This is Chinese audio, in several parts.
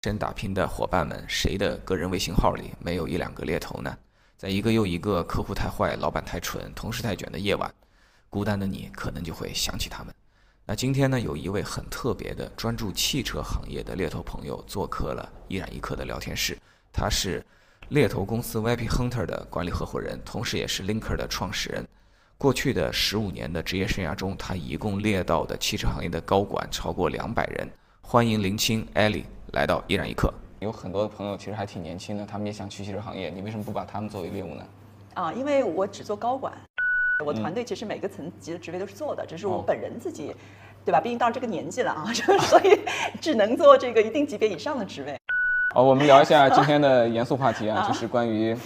真打拼的伙伴们，谁的个人微信号里没有一两个猎头呢？在一个又一个客户太坏、老板太蠢、同事太卷的夜晚，孤单的你可能就会想起他们。那今天呢，有一位很特别的专注汽车行业的猎头朋友做客了一染一刻的聊天室。他是猎头公司 VIP Hunter 的管理合伙人，同时也是 Linker 的创始人。过去的十五年的职业生涯中，他一共猎到的汽车行业的高管超过两百人。欢迎林青 Ellie。来到依然一刻，有很多的朋友其实还挺年轻的，他们也想去汽车行业，你为什么不把他们作为猎物呢？啊，因为我只做高管，我团队其实每个层级的职位都是做的，只是我本人自己，对吧？毕竟到这个年纪了啊，所以只能做这个一定级别以上的职位。好，我们聊一下 今天的严肃话题啊，就是关于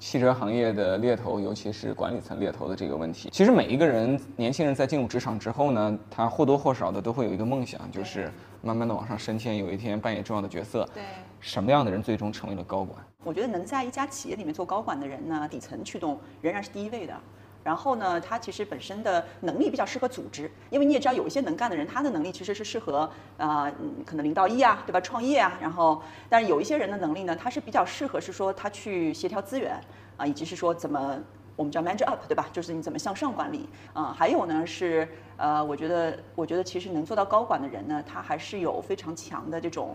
汽车行业的猎头，尤其是管理层猎头的这个问题。其实每一个人，年轻人在进入职场之后呢，他或多或少的都会有一个梦想，就是。慢慢的往上升迁，有一天扮演重要的角色。对，什么样的人最终成为了高管？我觉得能在一家企业里面做高管的人呢，底层驱动仍然是第一位的。然后呢，他其实本身的能力比较适合组织，因为你也知道，有一些能干的人，他的能力其实是适合啊，可能零到一啊，对吧？创业啊。然后，但是有一些人的能力呢，他是比较适合是说他去协调资源啊，以及是说怎么。我们叫 manage up，对吧？就是你怎么向上管理啊？还有呢是呃，我觉得我觉得其实能做到高管的人呢，他还是有非常强的这种，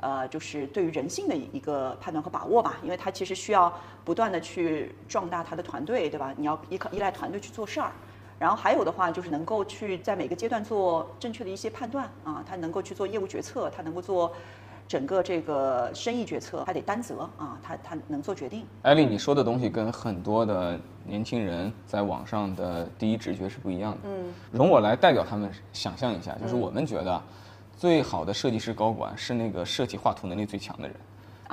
呃，就是对于人性的一个判断和把握吧。因为他其实需要不断的去壮大他的团队，对吧？你要依靠依赖团队去做事儿。然后还有的话就是能够去在每个阶段做正确的一些判断啊，他能够去做业务决策，他能够做。整个这个生意决策他得担责啊，他他能做决定。艾丽，你说的东西跟很多的年轻人在网上的第一直觉是不一样的。嗯，容我来代表他们想象一下，就是我们觉得最好的设计师高管是那个设计画图能力最强的人，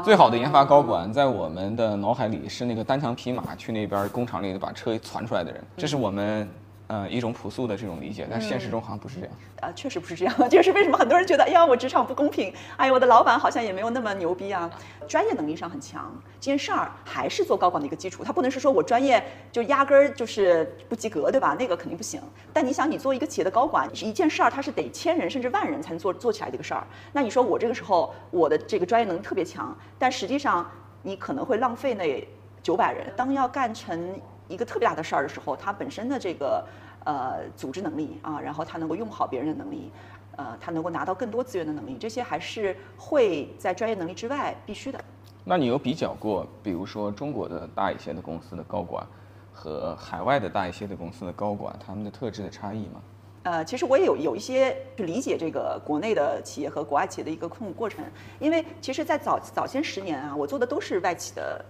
最好的研发高管在我们的脑海里是那个单枪匹马去那边工厂里把车传出来的人，这是我们。呃，一种朴素的这种理解，但是现实中好像不是这样。啊，确实不是这样。就是为什么很多人觉得，哎呀，我职场不公平，哎呀，我的老板好像也没有那么牛逼啊。专业能力上很强，这件事儿还是做高管的一个基础。他不能是说我专业就压根儿就是不及格，对吧？那个肯定不行。但你想，你做一个企业的高管，一件事儿它是得千人甚至万人才能做做起来的一个事儿。那你说我这个时候我的这个专业能力特别强，但实际上你可能会浪费那九百人。当要干成。一个特别大的事儿的时候，他本身的这个呃组织能力啊，然后他能够用好别人的能力，呃，他能够拿到更多资源的能力，这些还是会在专业能力之外必须的。那你有比较过，比如说中国的大一些的公司的高管和海外的大一些的公司的高管，他们的特质的差异吗？呃，其实我也有有一些去理解这个国内的企业和国外企业的一个控股过程，因为其实，在早早先十年啊，我做的都是外企的。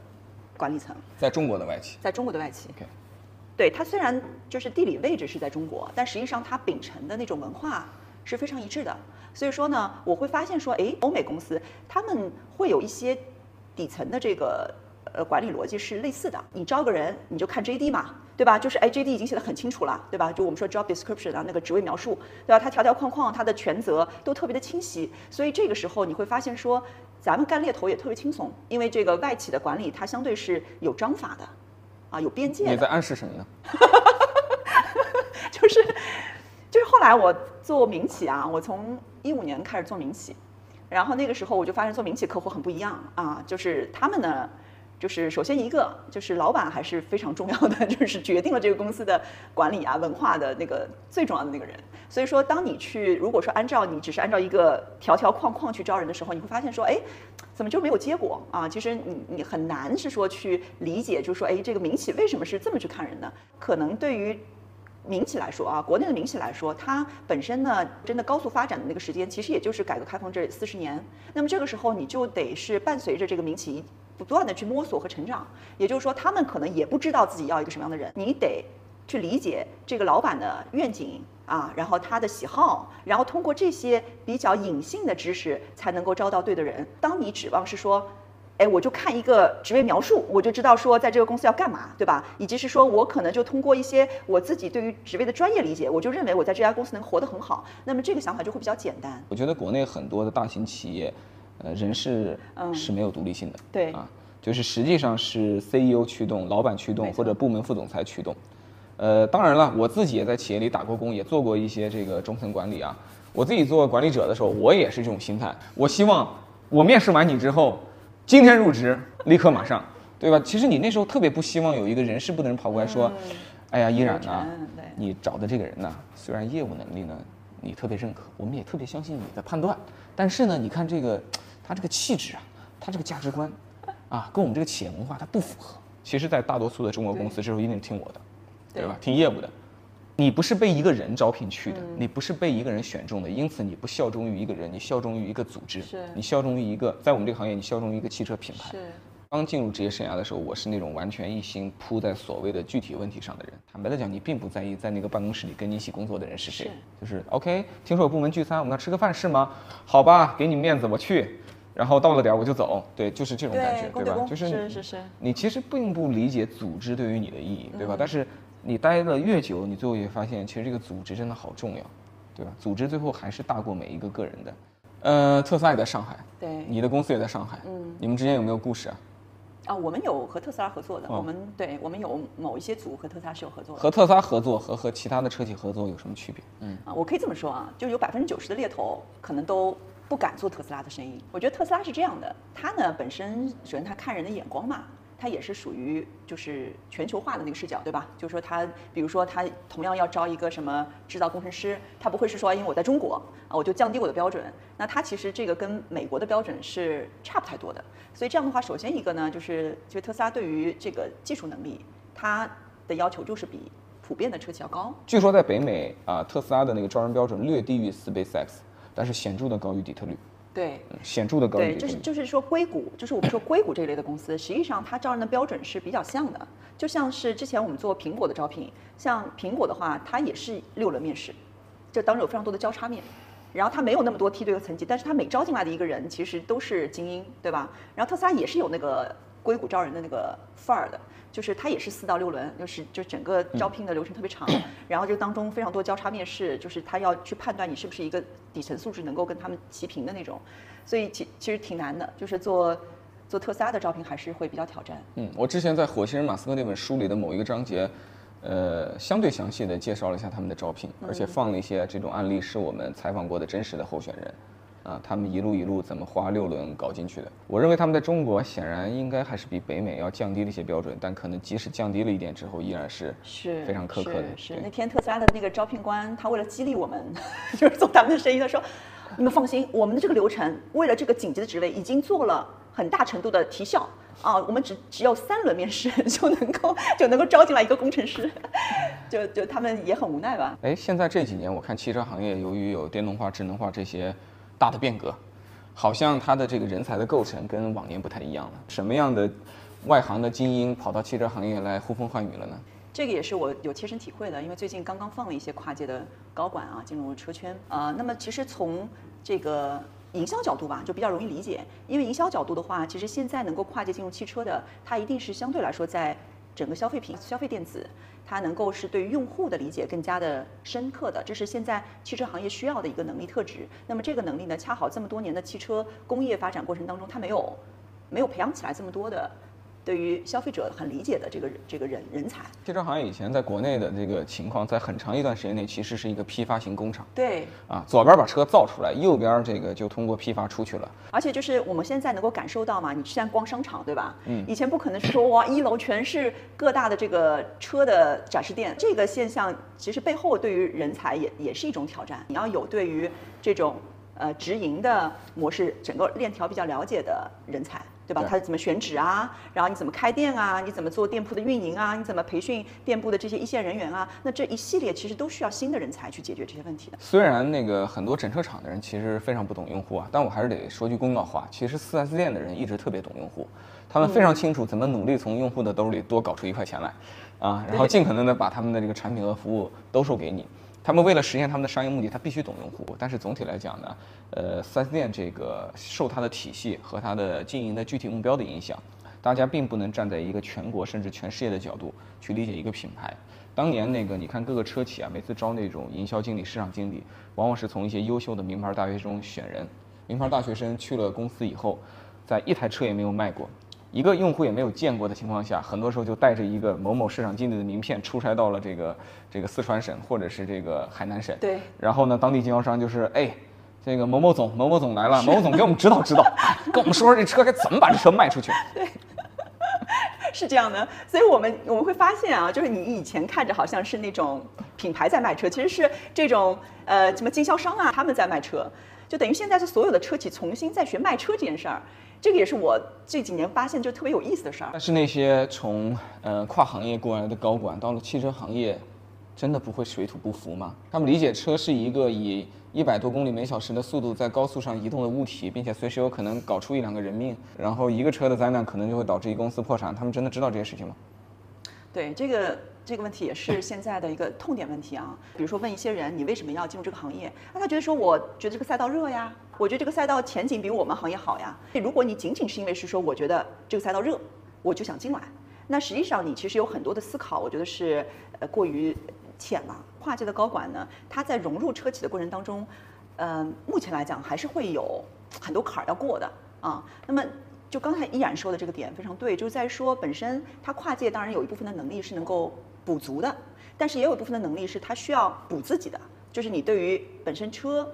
管理层。在中国的外企，在中国的外企。对它虽然就是地理位置是在中国，但实际上它秉承的那种文化是非常一致的。所以说呢，我会发现说，哎，欧美公司他们会有一些底层的这个呃管理逻辑是类似的。你招个人，你就看 JD 嘛，对吧？就是哎，JD 已经写的很清楚了，对吧？就我们说 job description 啊，那个职位描述，对吧？它条条框框，它的权责都特别的清晰。所以这个时候你会发现说。咱们干猎头也特别轻松，因为这个外企的管理它相对是有章法的，啊，有边界。你在暗示什么呢？就是，就是后来我做民企啊，我从一五年开始做民企，然后那个时候我就发现做民企客户很不一样啊，就是他们呢。就是首先一个就是老板还是非常重要的，就是决定了这个公司的管理啊文化的那个最重要的那个人。所以说，当你去如果说按照你只是按照一个条条框框去招人的时候，你会发现说，哎，怎么就没有结果啊？其实你你很难是说去理解，就是说，哎，这个民企为什么是这么去看人呢？可能对于民企来说啊，国内的民企来说，它本身呢真的高速发展的那个时间，其实也就是改革开放这四十年。那么这个时候，你就得是伴随着这个民企。不断的去摸索和成长，也就是说，他们可能也不知道自己要一个什么样的人，你得去理解这个老板的愿景啊，然后他的喜好，然后通过这些比较隐性的知识，才能够招到对的人。当你指望是说，哎，我就看一个职位描述，我就知道说在这个公司要干嘛，对吧？以及是说我可能就通过一些我自己对于职位的专业理解，我就认为我在这家公司能活得很好。那么这个想法就会比较简单。我觉得国内很多的大型企业。呃，人事是没有独立性的，对啊，就是实际上是 CEO 驱动、老板驱动或者部门副总裁驱动。呃，当然了，我自己也在企业里打过工，也做过一些这个中层管理啊。我自己做管理者的时候，我也是这种心态。我希望我面试完你之后，今天入职，立刻马上，对吧？其实你那时候特别不希望有一个人事部的人跑过来说，哎呀，依然呢流程对，你找的这个人呢，虽然业务能力呢你特别认可，我们也特别相信你的判断，但是呢，你看这个他这个气质啊，他这个价值观啊，跟我们这个企业文化它不符合。其实，在大多数的中国公司，这时候一定听我的，对吧？听业务的。你不是被一个人招聘去的，你不是被一个人选中的，因此你不效忠于一个人，你效忠于一个组织，是你效忠于一个，在我们这个行业，你效忠于一个汽车品牌。是刚进入职业生涯的时候，我是那种完全一心扑在所谓的具体问题上的人。坦白的讲，你并不在意在那个办公室里跟你一起工作的人是谁，就是 OK。听说有部门聚餐，我们要吃个饭是吗？好吧，给你面子，我去。然后到了点儿我就走，对，就是这种感觉，对，对吧？公就是是是是，你其实并不理解组织对于你的意义，嗯对吧？但是你待的越久，你最后也发现，其实这个组织真的好重要，对吧？组织最后还是大过每一个个人的。呃，特斯拉也在上海，对你的公司也在上海，嗯你们之间有没有故事啊？啊，我们有和特斯拉合作的，哦我们对我们有某一些组和特斯拉是有合作的。和特斯拉合作和和其他的车企合作有什么区别？嗯，啊，我可以这么说啊，就有百分之九十的猎头可能都不敢做特斯拉的生意。我觉得特斯拉是这样的，它呢本身首先它看人的眼光嘛，它也是属于就是全球化的那个视角，对吧？就是说它，比如说它同样要招一个什么制造工程师，它不会是说因为我在中国啊，我就降低我的标准。那它其实这个跟美国的标准是差不太多的。所以这样的话，首先一个呢，就是就特斯拉对于这个技术能力，它的要求就是比普遍的车企要高。据说在北美啊，特斯拉的那个招人标准略低于 SpaceX，但是显著的高于底特律，对，嗯显著的高于对。就是就是说硅谷，就是我们说硅谷这一类的公司，实际上它招人的标准是比较像的，就像是之前我们做苹果的招聘，像苹果的话，它也是六轮面试，就当中有非常多的交叉面，然后它没有那么多梯队和层级，但是它每招进来的一个人其实都是精英，对吧？然后特斯拉也是有那个硅谷招人的那个范儿的。就是它也是四到六轮，就是就整个招聘的流程特别长，然后就当中非常多交叉面试，就是他要去判断你是不是一个底层素质能够跟他们齐平的那种，所以其其实挺难的，就是做做特斯拉的招聘还是会比较挑战。嗯，我之前在《火星人马斯克》那本书里的某一个章节，呃，相对详细的介绍了一下他们的招聘，而且放了一些这种案例，是我们采访过的真实的候选人，啊，他们一路一路怎么花六轮搞进去的。我认为他们在中国显然应该还是比北美要降低了一些标准，但可能即使降低了一点之后，依然是是非常苛刻的。对是是那天特斯拉的那个招聘官，他为了激励我们，就是做他们的生意，他说：“你们放心，我们的这个流程为了这个紧急的职位已经做了很大程度的提效啊，我们只只有三轮面试 就能够就能够招进来一个工程师，就就他们也很无奈吧。哎，现在这几年我看汽车行业由于有电动化、智能化这些大的变革，好像它的这个人才的构成跟往年不太一样了。什么样的外行的精英跑到汽车行业来呼风唤雨了呢？这个也是我有切身体会的，因为最近刚刚放了一些跨界的高管啊进入车圈啊、那么其实从这个营销角度吧，就比较容易理解，因为营销角度的话，其实现在能够跨界进入汽车的，它一定是相对来说在整个消费品、消费电子，它能够是对用户的理解更加的深刻的，这是现在汽车行业需要的一个能力特质。那么这个能力呢，恰好这么多年的汽车工业发展过程当中，它没有没有培养起来这么多的。对于消费者很理解的这个这个人人才，汽车行业以前在国内的这个情况，在很长一段时间内其实是一个批发型工厂对，啊，左边把车造出来，右边这个就通过批发出去了。而且就是我们现在能够感受到嘛，你现在逛商场对吧？嗯，以前不可能是说哇，一楼全是各大的这个车的展示店，这个现象其实背后对于人才也也是一种挑战。你要有对于这种呃直营的模式整个链条比较了解的人才。对吧？对他怎么选址啊？然后你怎么开店啊？你怎么做店铺的运营啊？你怎么培训店铺的这些一线人员啊？那这一系列其实都需要新的人才去解决这些问题的。虽然那个很多整车厂的人其实非常不懂用户啊，但我还是得说句公道话，其实 4S 店的人一直特别懂用户，他们非常清楚怎么努力从用户的兜里多搞出一块钱来，啊，然后尽可能的把他们的这个产品和服务兜售给你。他们为了实现他们的商业目的，他必须懂用户。但是总体来讲呢，呃，4S 店这个受它的体系和它的经营的具体目标的影响，大家并不能站在一个全国甚至全世界的角度去理解一个品牌。当年那个，你看各个车企啊，每次招那种营销经理、市场经理，往往是从一些优秀的名牌大学中选人。名牌大学生去了公司以后，在一台车也没有卖过，一个用户也没有见过的情况下，很多时候就带着一个某某市场经理的名片出差到了这个这个四川省或者是这个海南省。对。然后呢，当地经销商就是哎。这个某某总某某总来了，某某总给我们指导指导，哎 跟我们说说这车该怎么把这车卖出去。对 是这样的，所以我们我们会发现啊，就是你以前看着好像是那种品牌在卖车，其实是这种呃什么经销商啊他们在卖车，就等于现在是所有的车企重新在学卖车这件事儿，这个也是我这几年发现就特别有意思的事儿。但是那些从呃跨行业过来的高管，到了汽车行业，真的不会水土不服吗？他们理解车是一个以一百多公里每小时的速度在高速上移动的物体，并且随时有可能搞出一两个人命，然后一个车的灾难可能就会导致一公司破产。他们真的知道这些事情吗？对这个这个问题也是现在的一个痛点问题啊。比如说问一些人，你为什么要进入这个行业？那他觉得说，我觉得这个赛道热呀，我觉得这个赛道前景比我们行业好呀。如果你仅仅是因为是说，我觉得这个赛道热，我就想进来，那实际上你其实有很多的思考，我觉得是呃过于浅了。跨界的高管呢，他在融入车企的过程当中，呃，目前来讲还是会有很多坎儿要过的啊。那么就刚才依然说的这个点非常对，就是在说本身他跨界当然有一部分的能力是能够补足的，但是也有一部分的能力是他需要补自己的，就是你对于本身车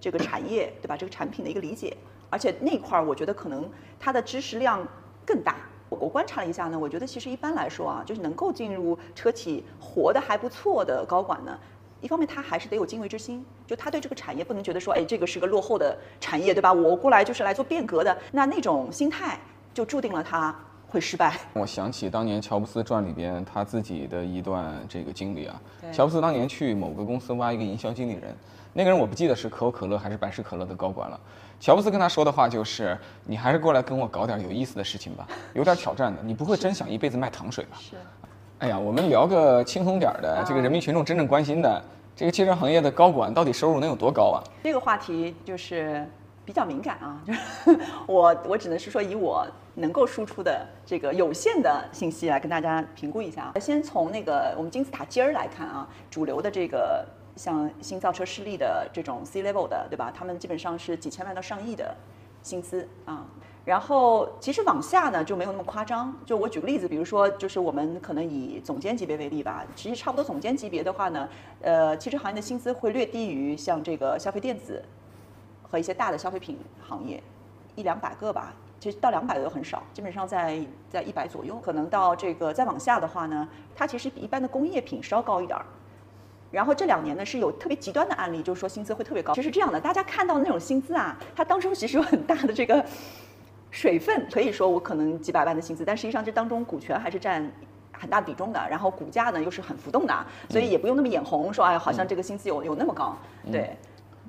这个产业对吧，这个产品的一个理解，而且那块儿我觉得可能他的知识量更大。我我观察了一下呢，我觉得其实一般来说啊，就是能够进入车企活得还不错的高管呢，一方面他还是得有敬畏之心，就他对这个产业不能觉得说，哎，这个是个落后的产业，对吧？我过来就是来做变革的，那那种心态就注定了他会失败。我想起当年乔布斯传里边他自己的一段这个经历啊。乔布斯当年去某个公司挖一个营销经理人，那个人我不记得是可口可乐还是百事可乐的高管了。乔布斯跟他说的话就是：“你还是过来跟我搞点有意思的事情吧，有点挑战的。你不会真想一辈子卖糖水吧？”是。哎呀，我们聊个轻松点儿的，这个人民群众真正关心的，这个汽车行业的高管到底收入能有多高啊？这个话题就是比较敏感啊，就是 我我只能是说以我能够输出的这个有限的信息来跟大家评估一下啊。先从那个我们金字塔尖儿来看啊，主流的这个像新造车势力的这种 C level 的，对吧？他们基本上是几千万到上亿的薪资啊。然后其实往下呢就没有那么夸张。就我举个例子，比如说就是我们可能以总监级别为例吧，其实差不多总监级别的话呢，呃，汽车行业的薪资会略低于像这个消费电子和一些大的消费品行业，一两百个吧。其实到两百的都很少，基本上在在一百左右。可能到这个再往下的话呢，它其实比一般的工业品稍高一点儿。然后这两年呢是有特别极端的案例，就是说薪资会特别高。其实是这样的，大家看到那种薪资啊，它当中其实有很大的这个水分，可以说我可能几百万的薪资，但实际上这当中股权还是占很大比重的，然后股价呢又是很浮动的，所以也不用那么眼红，说哎好像这个薪资有有那么高，对。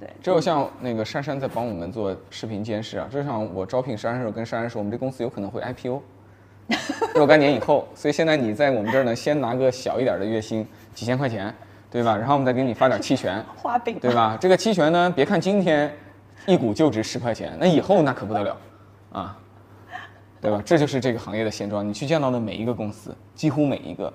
对，只有像那个珊珊在帮我们做视频监视啊，就像我招聘珊珊的时候跟珊珊说，我们这公司有可能会 IPO，若干年以后，所以现在你在我们这儿呢，先拿个小一点的月薪，几千块钱，对吧？然后我们再给你发点期权，对吧？这个期权呢，别看今天一股就值十块钱，那以后那可不得了，啊，对吧？这就是这个行业的现状。你去见到的每一个公司，几乎每一个，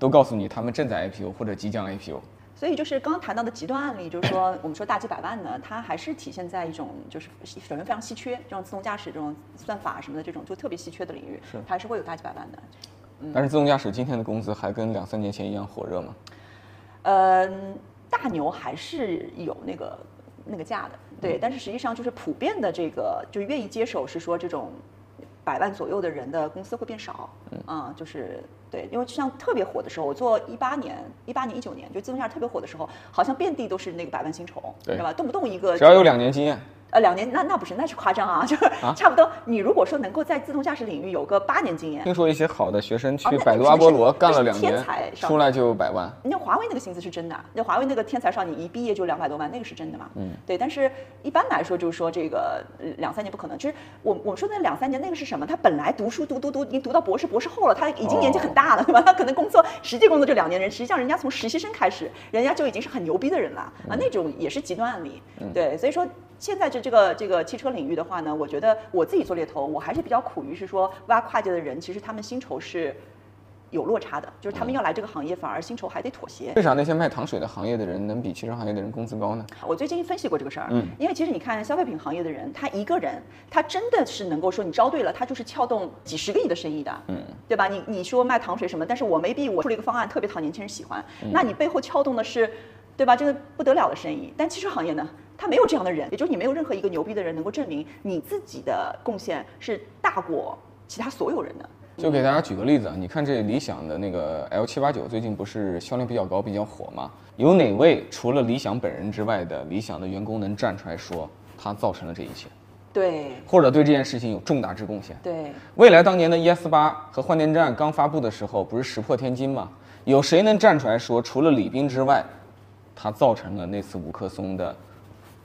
都告诉你他们正在 IPO 或者即将 IPO。所以就是刚刚谈到的极端案例，就是说我们说大几百万呢，它还是体现在一种就是首先非常稀缺，这种自动驾驶这种算法什么的这种就特别稀缺的领域，是它还是会有大几百万的。但是自动驾驶今天的工资还跟两三年前一样火热吗？嗯，大牛还是有那个那个价的，对，但是实际上就是普遍的这个就愿意接手是说这种百万左右的人的公司会变少，嗯啊，就是对，因为像特别火的时候，我做一八年、一八年、一九年，就自动驾驶特别火的时候，好像遍地都是那个百万薪酬，对吧？动不动一个只要有两年经验，呃，两年那那不是，那是夸张啊，就是差不多。你如果说能够在自动驾驶领域有个八年经验，听说一些好的学生去百度阿波罗干了两年出来就有百万。那华为那个薪资是真的，那华为那个天才少女一毕业就两百多万，那个是真的嘛？嗯，对。但是一般来说，就是说这个呃两三年不可能。其实我我们说那两三年那个是什么？他本来读书读读读，已经读到博士博士后了，他已经年纪很大了，对吧？他可能工作实际工作就两年人，实际上人家从实习生开始，人家就已经是很牛逼的人了啊，那种也是极端案例。对，所以说。现在这这个这个汽车领域的话呢，我觉得我自己做猎头，我还是比较苦于是说挖跨界的人，其实他们薪酬是有落差的，就是他们要来这个行业，反而薪酬还得妥协。为啥那些卖糖水的行业的人能比汽车行业的人工资高呢？我最近分析过这个事儿，嗯因为其实你看消费品行业的人，他一个人，他真的是能够说你招对了，他就是撬动几十个亿的生意的，嗯，对吧？你你说卖糖水什么，但是我 maybe 我出了一个方案特别讨年轻人喜欢，那你背后撬动的是，对吧？这个不得了的生意。但汽车行业呢，他没有这样的人，也就是你没有任何一个牛逼的人能够证明你自己的贡献是大过其他所有人的。就给大家举个例子啊，你看这理想的那个 L 七八九最近不是销量比较高、比较火吗？有哪位除了理想本人之外的理想的员工能站出来说他造成了这一切，对或者对这件事情有重大之贡献？对，未来当年的 ES 八和换电站刚发布的时候，不是石破天惊吗？有谁能站出来说，除了李斌之外，他造成了那次五棵松的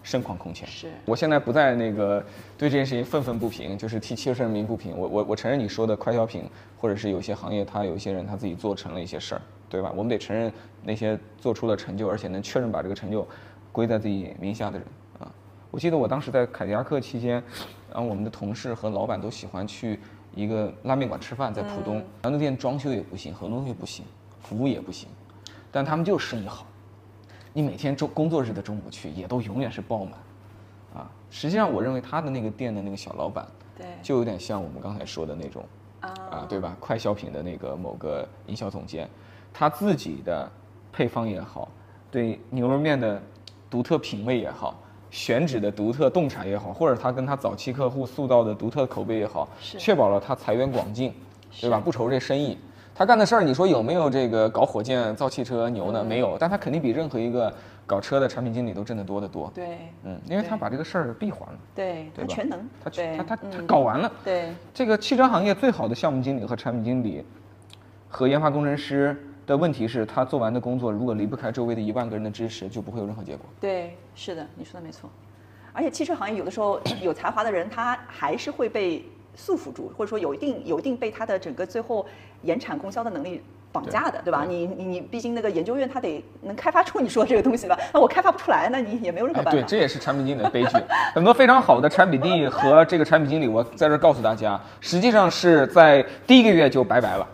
盛况空前？是我现在不再那个对这件事情愤愤不平，就是替汽车人民不平。我我我承认你说的快消品，或者是有些行业，他有一些人他自己做成了一些事儿，对吧？我们得承认那些做出了成就，而且能确认把这个成就归在自己名下的人啊。我记得我当时在凯迪拉克期间，然后我们的同事和老板都喜欢去一个拉面馆吃饭，在浦东，然后那店装修也不行，很多东西不行，服务也不行，但他们就是生意好。你每天周工作日的中午去，也都永远是爆满，啊，实际上我认为他的那个店的那个小老板，对就有点像我们刚才说的那种，啊啊，对吧？快消品的那个某个营销总监，他自己的配方也好，对牛肉面的独特品味也好，选址的独特洞察也好，或者他跟他早期客户塑造的独特口碑也好，是确保了他财源广进，对吧？不愁这生意。他干的事儿，你说有没有这个搞火箭、造汽车牛呢？没有，但他肯定比任何一个搞车的产品经理都挣得多得多。对嗯，因为他把这个事儿闭环了，对，对吧他全能，他对他他他嗯搞完了。对这个汽车行业最好的项目经理和产品经理和研发工程师的问题是，他做完的工作如果离不开周围的一万个人的支持，就不会有任何结果。对，是的，你说的没错。而且汽车行业有的时候 有才华的人，他还是会被束缚住，或者说有一定有一定被它的整个最后延产供销的能力绑架的，对吧？你你你，毕竟那个研究院它得能开发出你说这个东西吧？那我开发不出来，那你也没有任何哎，对，办法。这也是产品经理的悲剧。很多非常好的产品力和这个产品经理，我在这儿告诉大家，实际上是在第一个月就拜拜了。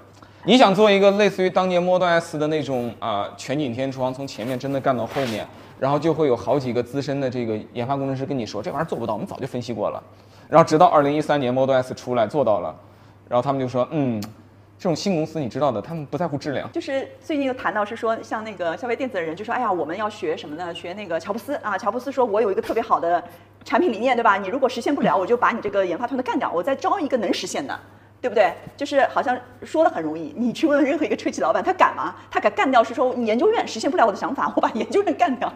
你想做一个类似于当年 Model S 的那种啊、全景天窗，从前面真的干到后面，然后就会有好几个资深的这个研发工程师跟你说，这玩意儿做不到，我们早就分析过了。然后直到二零一三年 Model S 出来做到了，然后他们就说，嗯，这种新公司你知道的，他们不在乎质量。就是最近又谈到是说，像那个消费电子的人就说，哎呀，我们要学什么呢？学那个乔布斯啊，乔布斯说我有一个特别好的产品理念，对吧？你如果实现不了，我就把你这个研发团队干掉，我再招一个能实现的。对不对？就是好像说的很容易，你去问任何一个车企老板，他敢吗？他敢干掉是说你研究院实现不了我的想法，我把研究院干掉，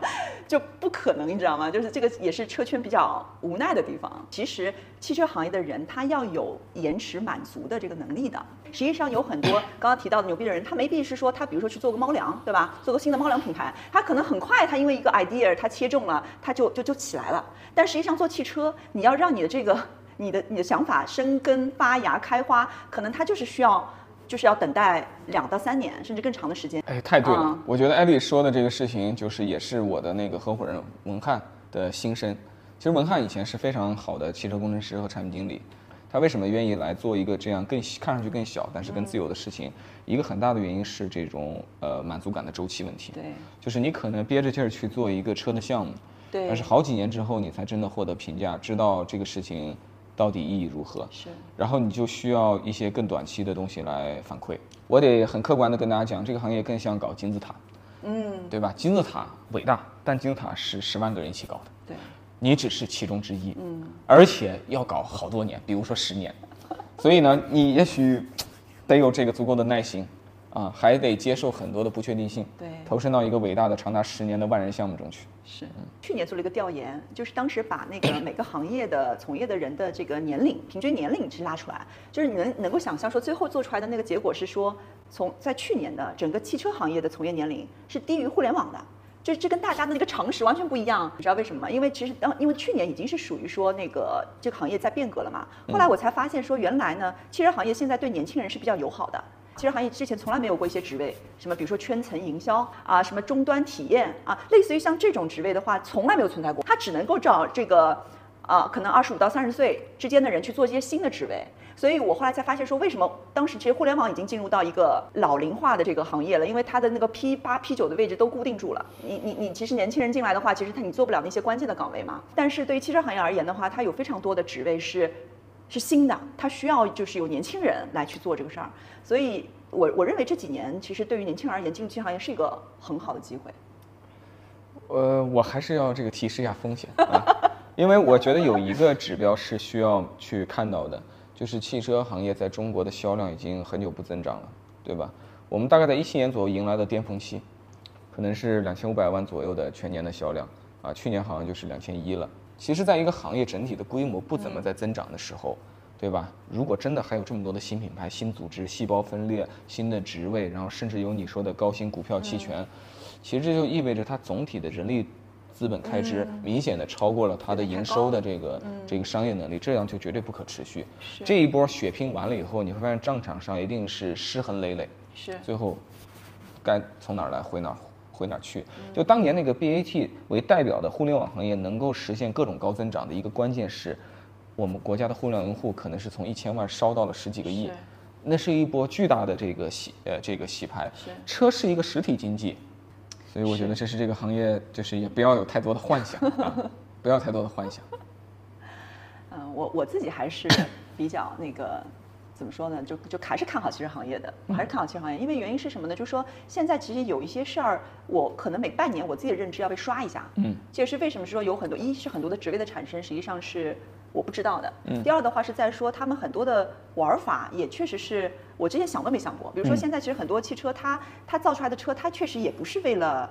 就不可能，你知道吗？就是这个也是车圈比较无奈的地方。其实汽车行业的人他要有延迟满足的这个能力的。实际上有很多 刚刚提到的牛逼的人，他没必是说他比如说去做个猫粮，对吧？做个新的猫粮品牌，他可能很快他因为一个 idea 他切中了，他就就就起来了。但实际上做汽车，你要让你的这个。你的你的想法生根发芽开花，可能它就是需要，就是要等待两到三年，甚至更长的时间。哎，太对了！啊我觉得艾丽说的这个事情，就是也是我的那个合伙人文翰的心声。其实文翰以前是非常好的汽车工程师和产品经理，他为什么愿意来做一个这样更看上去更小，但是更自由的事情？一个很大的原因是这种呃满足感的周期问题。对就是你可能憋着劲儿去做一个车的项目，对但是好几年之后你才真的获得评价，知道这个事情到底意义如何。是然后你就需要一些更短期的东西来反馈。我得很客观的跟大家讲，这个行业更像搞金字塔，嗯，对吧？金字塔伟大，但金字塔是十万个人一起搞的，对，你只是其中之一，嗯，而且要搞好多年，比如说十年。所以呢，你也许得有这个足够的耐心，啊，还得接受很多的不确定性，对投身到一个伟大的长达十年的万人项目中去。是。去年做了一个调研，就是当时把那个每个行业的从业的人的这个年龄平均年龄是拉出来，就是你能能够想象说，最后做出来的那个结果是说，从在去年的整个汽车行业的从业年龄是低于互联网的。这这跟大家的那个常识完全不一样，你知道为什么吗？因为其实当因为去年已经是属于说那个这个行业在变革了嘛，后来我才发现说原来呢，汽车行业现在对年轻人是比较友好的。汽车行业之前从来没有过一些职位，什么比如说圈层营销啊，什么终端体验啊，类似于像这种职位的话，从来没有存在过。它只能够找这个啊，可能二十五到三十岁之间的人去做一些新的职位。所以我后来才发现说，为什么当时其实互联网已经进入到一个老龄化的这个行业了，因为它的那个 P 八、P 九的位置都固定住了。你你你，其实年轻人进来的话，其实他你做不了那些关键的岗位嘛。但是对于汽车行业而言的话，它有非常多的职位是是新的，它需要就是有年轻人来去做这个事儿。所以我我认为这几年其实对于年轻人而言，进入行业是一个很好的机会。呃，我还是要这个提示一下风险啊，因为我觉得有一个指标是需要去看到的，就是汽车行业在中国的销量已经很久不增长了，对吧？我们大概在一七年左右迎来的巅峰期，可能是两千五百万左右的全年的销量啊，去年好像就是两千一了。其实，在一个行业整体的规模不怎么在增长的时候，对吧？如果真的还有这么多的新品牌、新组织、细胞分裂、新的职位，然后甚至有你说的高薪股票期权，其实这就意味着它总体的人力资本开支明显的超过了它的营收的这个这个商业能力，这样就绝对不可持续。这一波血拼完了以后，你会发现战场上一定是尸痕累累，是。最后该从哪儿来回哪儿回哪儿去。就当年那个 BAT 为代表的互联网行业能够实现各种高增长的一个关键是，我们国家的互联网用户可能是从一千万烧到了十几个亿是，那是一波巨大的这个洗呃这个洗牌是。车是一个实体经济，所以我觉得这是这个行业就是也不要有太多的幻想啊，不要太多的幻想。嗯，我我自己还是比较那个怎么说呢？就就还是看好汽车行业的，我还是看好汽车行业，因为原因是什么呢？就是说现在其实有一些事儿，我可能每半年我自己的认知要被刷一下。嗯，这也是为什么说有很多，一是很多的职位的产生实际上是我不知道的。嗯第二的话是在说他们很多的玩法也确实是我之前想都没想过。比如说嗯现在其实很多汽车它它造出来的车，它确实也不是为了。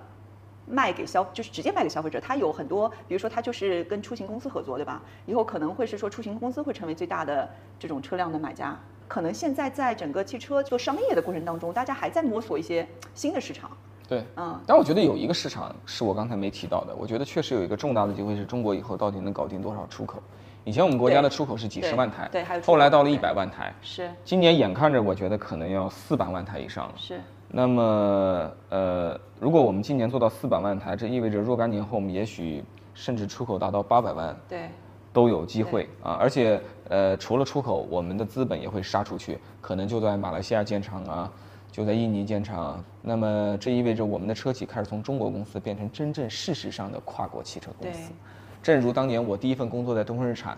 卖给消就是直接卖给消费者，它有很多，比如说它就是跟出行公司合作，对吧？以后可能会是说出行公司会成为最大的这种车辆的买家。可能现在在整个汽车做商业的过程当中，大家还在摸索一些新的市场。对，嗯，但我觉得有一个市场是我刚才没提到的，我觉得确实有一个重大的机会是中国以后到底能搞定多少出口。以前我们国家的出口是几十万台，对对还有后来到了一百万台，是今年眼看着我觉得可能要四百万台以上了。是，那么，呃，如果我们今年做到四百万台，这意味着若干年后我们也许甚至出口达到八百万对，都有机会啊！而且，呃，除了出口，我们的资本也会杀出去，可能就在马来西亚建厂啊，就在印尼建厂啊。那么，这意味着我们的车企开始从中国公司变成真正事实上的跨国汽车公对司。正如当年我第一份工作在东风日产，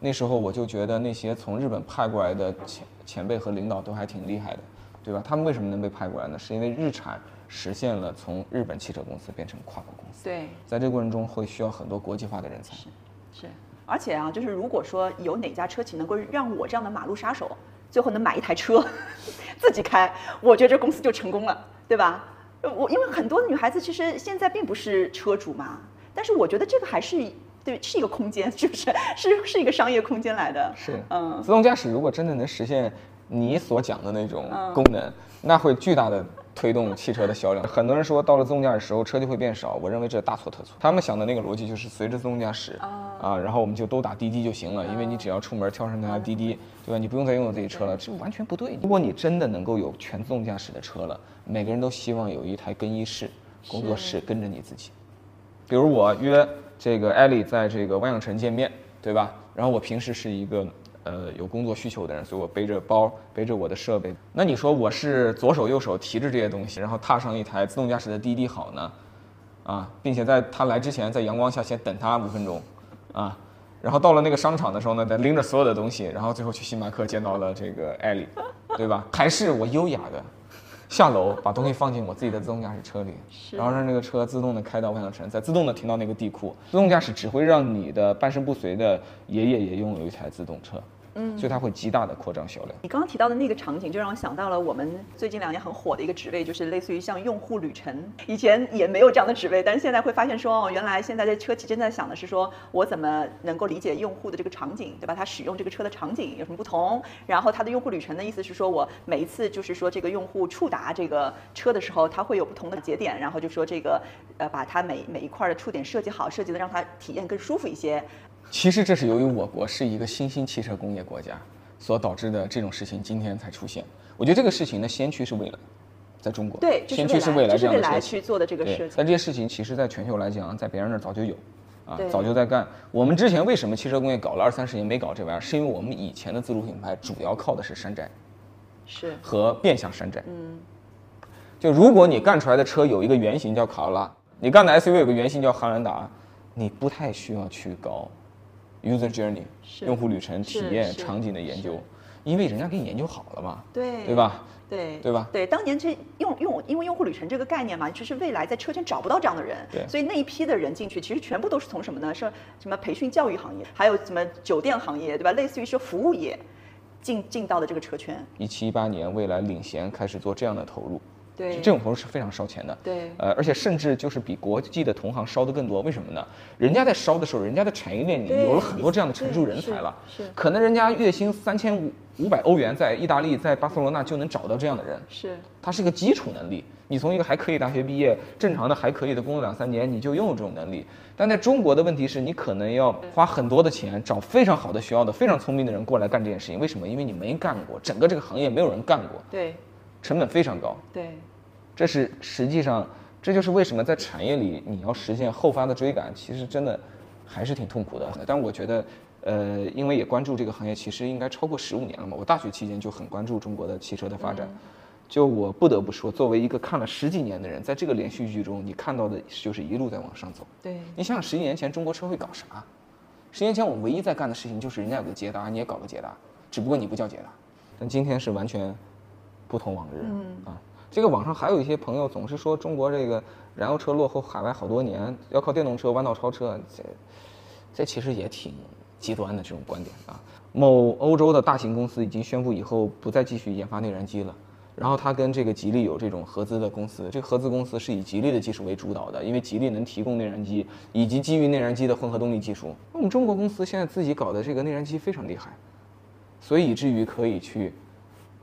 那时候我就觉得那些从日本派过来的前前辈和领导都还挺厉害的，对吧？他们为什么能被派过来呢？是因为日产实现了从日本汽车公司变成跨国公司，对，在这个过程中会需要很多国际化的人才。是。而且啊，就是如果说有哪家车企能够让我这样的马路杀手最后能买一台车 自己开，我觉得这公司就成功了，对吧？呃我因为很多女孩子其实现在并不是车主嘛，但是我觉得这个还是对是一个空间，是不是？是是一个商业空间来的。是，嗯，自动驾驶如果真的能实现你所讲的那种嗯功能，那会巨大的推动汽车的销量。很多人说到了自动驾驶时候车就会变少，我认为这大错特错。他们想的那个逻辑就是随着自动驾驶啊，然后我们就都打滴滴就行了，因为你只要出门跳上那台滴滴，对吧？你不用再拥有自己车了，这完全不对。如果你真的能够有全自动驾驶的车了，每个人都希望有一台更衣室、工作室跟着你自己。比如我约这个艾丽在这个万象城见面，对吧？然后我平时是一个呃有工作需求的人，所以我背着包，背着我的设备。那你说我是左手右手提着这些东西，然后踏上一台自动驾驶的滴滴好呢？啊，并且在他来之前，在阳光下先等他五分钟，啊，然后到了那个商场的时候呢，再拎着所有的东西，然后最后去星巴克见到了这个艾丽，对吧？还是我优雅的下楼把东西放进我自己的自动驾驶车里，然后让这个车自动的开到万象城，再自动的停到那个地库。自动驾驶只会让你的半身不遂的爷爷也拥有一台自动车，嗯，所以它会极大的扩张销量。你刚刚提到的那个场景，就让我想到了我们最近两年很火的一个职位，就是类似于像用户旅程。以前也没有这样的职位，但是现在会发现说，哦，原来现在的车企真在想的是说，我怎么能够理解用户的这个场景，对吧？他使用这个车的场景有什么不同？然后它的用户旅程的意思是说我每一次就是说这个用户触达这个车的时候，它会有不同的节点，然后就说这个呃，把它每每一块的触点设计好，设计的让它体验更舒服一些。其实这是由于我国是一个新兴汽车工业国家所导致的这种事情，今天才出现。我觉得这个事情的先驱是未来，在中国，对，先驱是未来这样的车企。去做的这个事情，但这些事情其实在全球来讲，在别人那儿早就有，啊，早就在干。我们之前为什么汽车工业搞了二三十年没搞这玩意儿，是因为我们以前的自主品牌主要靠的是山寨是，和变相山寨。嗯，就如果你干出来的车有一个原型叫卡罗拉，你干的 SUV 有个原型叫汉兰达，你不太需要去搞 user journey 用户旅程体验场景的研究，因为人家给你研究好了嘛，对对吧？对对吧对，当年这用用因为用户旅程这个概念嘛，就是未来在车圈找不到这样的人，对所以那一批的人进去，其实全部都是从什么呢？是什么培训教育行业，还有什么酒店行业，对吧？类似于说服务业进进到的这个车圈，一七一八年，未来领衔开始做这样的投入，对这种投入是非常烧钱的。对呃，而且甚至就是比国际的同行烧的更多。为什么呢？人家在烧的时候，人家的产业链里对有了很多这样的成熟人才了。是是可能人家月薪三千五五百欧元，在意大利，在巴塞罗那就能找到这样的人。是它是一个基础能力。你从一个还可以大学毕业，正常的还可以的工作两三年，你就拥有这种能力。但在中国的问题是你可能要花很多的钱，找非常好的学校的、非常聪明的人过来干这件事情。为什么？因为你没干过，整个这个行业没有人干过，对成本非常高。对这是实际上，这就是为什么在产业里你要实现后发的追赶，其实真的还是挺痛苦的。但我觉得，呃，因为也关注这个行业，其实应该超过十五年了嘛。我大学期间就很关注中国的汽车的发展。就我不得不说，作为一个看了十几年的人，在这个连续剧中，你看到的就是一路在往上走。对你想想，十几年前中国车会搞啥？十年前我唯一在干的事情就是人家有个捷达，你也搞个捷达，只不过你不叫捷达。但今天是完全不同往日、嗯啊。这个网上还有一些朋友总是说中国这个燃油车落后海外好多年，要靠电动车弯道超车，这这其实也挺极端的这种观点啊。某欧洲的大型公司已经宣布以后不再继续研发内燃机了。然后他跟这个吉利有这种合资的公司，这个合资公司是以吉利的技术为主导的，因为吉利能提供内燃机以及基于内燃机的混合动力技术。我们中国公司现在自己搞的这个内燃机非常厉害，所以以至于可以去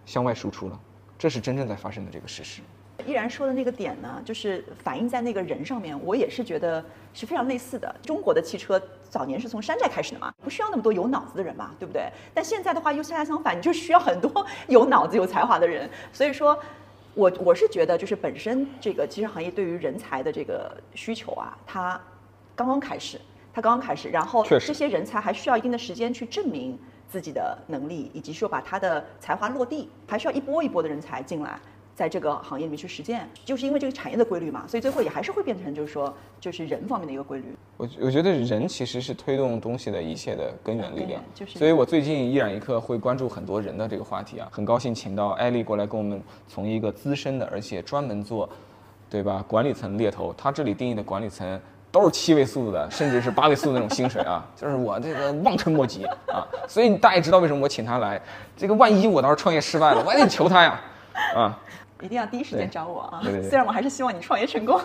向外输出了，这是真正在发生的这个事实。依然说的那个点呢，就是反映在那个人上面，我也是觉得是非常类似的。中国的汽车早年是从山寨开始的嘛，不需要那么多有脑子的人嘛，对不对？但现在的话又恰恰相反，你就需要很多有脑子、有才华的人。所以说，我我是觉得，就是本身这个汽车行业对于人才的这个需求啊，它刚刚开始，它刚刚开始，然后这些人才还需要一定的时间去证明自己的能力，以及说把他的才华落地，还需要一波一波的人才进来。在这个行业里面去实践，就是因为这个产业的规律嘛，所以最后也还是会变成就是说，就是人方面的一个规律。我我觉得人其实是推动东西的一切的根源力量，就是所以我最近一染一刻会关注很多人的这个话题啊，很高兴请到艾丽过来跟我们从一个资深的，而且专门做，对吧？管理层猎头，他这里定义的管理层都是七位数的，甚至是八位数的那种薪水啊，就是我这个望尘莫及啊，所以大家也知道为什么我请他来，这个万一我到时候创业失败了，我也得求他呀，啊。一定要第一时间找我啊！对对对虽然我还是希望你创业成功。